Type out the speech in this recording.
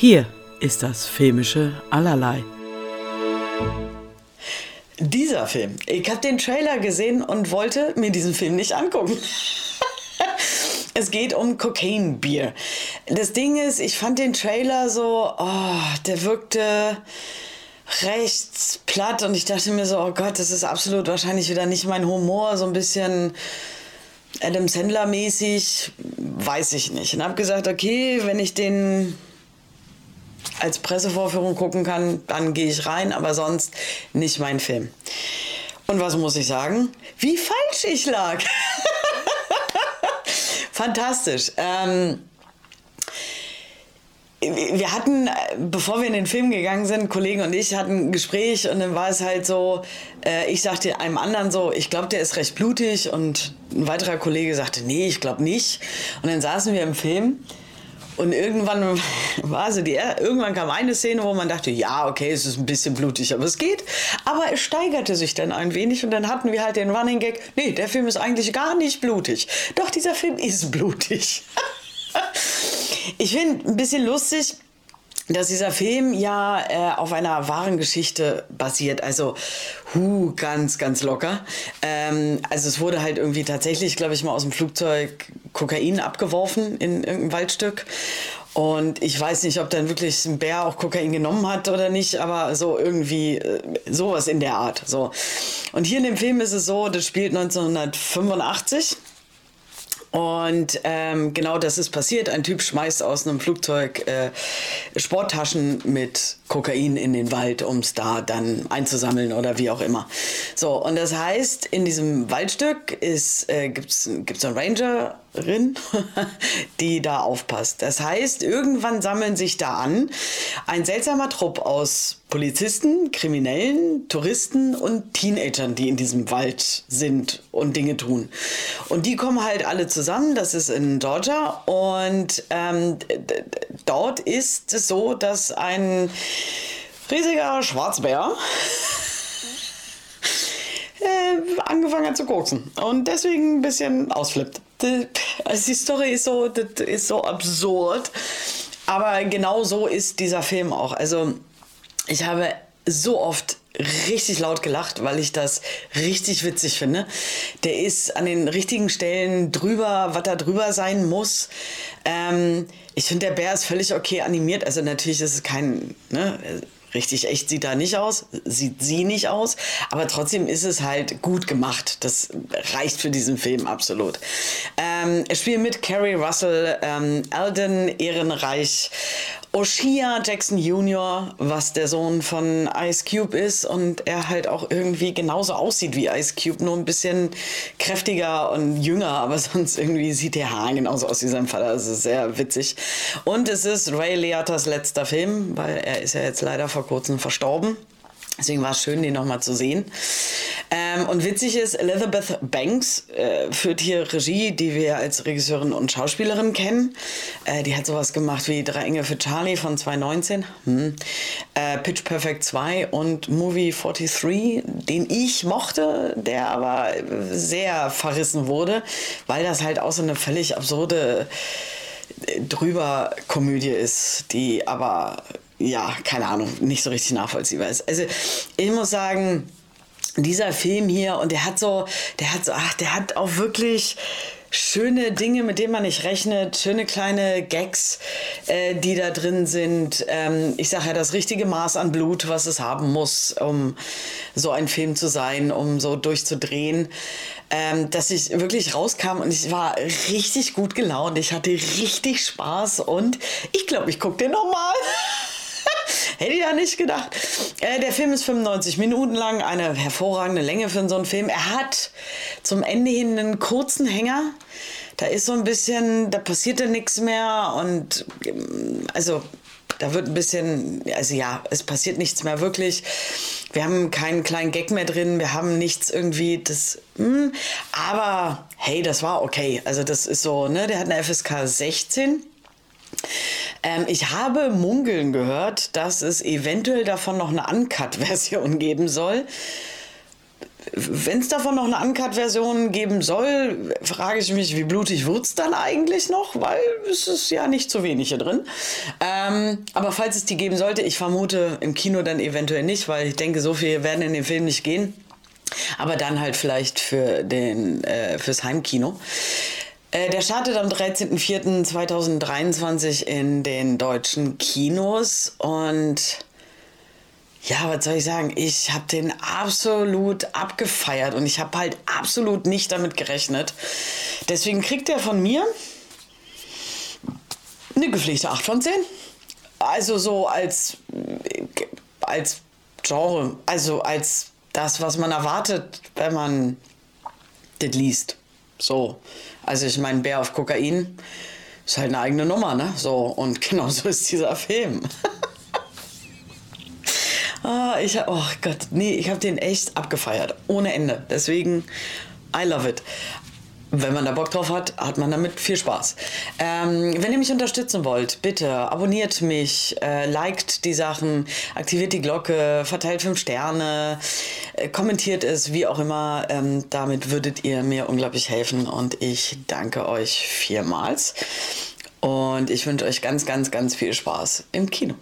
Hier ist das filmische Allerlei. Dieser Film. Ich habe den Trailer gesehen und wollte mir diesen Film nicht angucken. es geht um Cocaine Beer. Das Ding ist, ich fand den Trailer so, oh, der wirkte recht platt und ich dachte mir so, oh Gott, das ist absolut wahrscheinlich wieder nicht mein Humor, so ein bisschen Adam Sandler mäßig, weiß ich nicht. Und habe gesagt, okay, wenn ich den als Pressevorführung gucken kann, dann gehe ich rein, aber sonst nicht mein Film. Und was muss ich sagen? Wie falsch ich lag. Fantastisch. Ähm, wir hatten, bevor wir in den Film gegangen sind, Kollegen und ich hatten ein Gespräch und dann war es halt so, äh, ich sagte einem anderen so, ich glaube, der ist recht blutig und ein weiterer Kollege sagte, nee, ich glaube nicht. Und dann saßen wir im Film und irgendwann war so die, irgendwann kam eine Szene, wo man dachte, ja, okay, es ist ein bisschen blutig, aber es geht. Aber es steigerte sich dann ein wenig und dann hatten wir halt den Running Gag, nee, der Film ist eigentlich gar nicht blutig. Doch, dieser Film ist blutig. ich finde ein bisschen lustig, dass dieser Film ja äh, auf einer wahren Geschichte basiert. Also, hu, ganz, ganz locker. Ähm, also es wurde halt irgendwie tatsächlich, glaube ich, mal aus dem Flugzeug Kokain abgeworfen in irgendein Waldstück. Und ich weiß nicht, ob dann wirklich ein Bär auch Kokain genommen hat oder nicht, aber so irgendwie äh, sowas in der Art. So. Und hier in dem Film ist es so, das spielt 1985. Und ähm, genau das ist passiert. Ein Typ schmeißt aus einem Flugzeug äh, Sporttaschen mit Kokain in den Wald, um es da dann einzusammeln oder wie auch immer. So, und das heißt, in diesem Waldstück äh, gibt es eine Rangerin, die da aufpasst. Das heißt, irgendwann sammeln sich da an ein seltsamer Trupp aus Polizisten, Kriminellen, Touristen und Teenagern, die in diesem Wald sind und Dinge tun. Und die kommen halt alle zusammen, das ist in Georgia. Und ähm, dort ist es so, dass ein riesiger Schwarzbär äh, angefangen hat zu koksen und deswegen ein bisschen ausflippt. Also die Story ist so, das ist so absurd. Aber genau so ist dieser Film auch. Also ich habe so oft richtig laut gelacht, weil ich das richtig witzig finde. Der ist an den richtigen Stellen drüber, was da drüber sein muss. Ähm, ich finde, der Bär ist völlig okay animiert. Also natürlich ist es kein, ne, richtig echt sieht da nicht aus, sieht sie nicht aus, aber trotzdem ist es halt gut gemacht. Das reicht für diesen Film absolut. Ähm, es spielen mit Carrie Russell, ähm, Alden Ehrenreich Oshia Jackson Jr., was der Sohn von Ice Cube ist und er halt auch irgendwie genauso aussieht wie Ice Cube, nur ein bisschen kräftiger und jünger, aber sonst irgendwie sieht der Haar genauso aus wie sein Vater. Das ist sehr witzig. Und es ist Ray Liotta's letzter Film, weil er ist ja jetzt leider vor kurzem verstorben. Deswegen war es schön, den nochmal zu sehen. Ähm, und witzig ist, Elizabeth Banks äh, führt hier Regie, die wir als Regisseurin und Schauspielerin kennen. Äh, die hat sowas gemacht wie Drei Engel für Charlie von 2019, hm. äh, Pitch Perfect 2 und Movie 43, den ich mochte, der aber sehr verrissen wurde, weil das halt auch so eine völlig absurde äh, drüber Komödie ist, die aber ja, keine Ahnung, nicht so richtig nachvollziehbar ist. Also ich muss sagen, dieser Film hier und der hat so, der hat so, ach, der hat auch wirklich schöne Dinge, mit denen man nicht rechnet, schöne kleine Gags, äh, die da drin sind. Ähm, ich sage ja, das richtige Maß an Blut, was es haben muss, um so ein Film zu sein, um so durchzudrehen. Ähm, dass ich wirklich rauskam und ich war richtig gut gelaunt. Ich hatte richtig Spaß und ich glaube, ich gucke den nochmal. Hätte ich ja nicht gedacht. Äh, der Film ist 95 Minuten lang, eine hervorragende Länge für so einen Film. Er hat zum Ende hin einen kurzen Hänger. Da ist so ein bisschen, da passierte nichts mehr und ähm, also da wird ein bisschen, also ja, es passiert nichts mehr wirklich. Wir haben keinen kleinen Gag mehr drin, wir haben nichts irgendwie, das, mh, hm, aber hey, das war okay. Also das ist so, ne, der hat eine FSK 16. Ähm, ich habe munkeln gehört, dass es eventuell davon noch eine Uncut-Version geben soll. Wenn es davon noch eine Uncut-Version geben soll, frage ich mich, wie blutig wird es dann eigentlich noch? Weil es ist ja nicht zu wenig hier drin. Ähm, aber falls es die geben sollte, ich vermute im Kino dann eventuell nicht, weil ich denke, so viel werden in den Film nicht gehen. Aber dann halt vielleicht für den, äh, fürs Heimkino. Äh, der startet am 13.04.2023 in den deutschen Kinos und ja, was soll ich sagen? Ich habe den absolut abgefeiert und ich habe halt absolut nicht damit gerechnet. Deswegen kriegt er von mir eine gepflegte 8 von 10. Also so als, als Genre, also als das, was man erwartet, wenn man das liest. So. Also ich meine, Bär auf Kokain ist halt eine eigene Nummer, ne? So, und genau so ist dieser Film. ah, ich hab, oh Gott, nee, ich habe den echt abgefeiert. Ohne Ende. Deswegen, I love it wenn man da Bock drauf hat, hat man damit viel Spaß. Ähm, wenn ihr mich unterstützen wollt, bitte abonniert mich, äh, liked die Sachen, aktiviert die Glocke, verteilt fünf Sterne, äh, kommentiert es, wie auch immer. Ähm, damit würdet ihr mir unglaublich helfen und ich danke euch vielmals. Und ich wünsche euch ganz, ganz, ganz viel Spaß im Kino.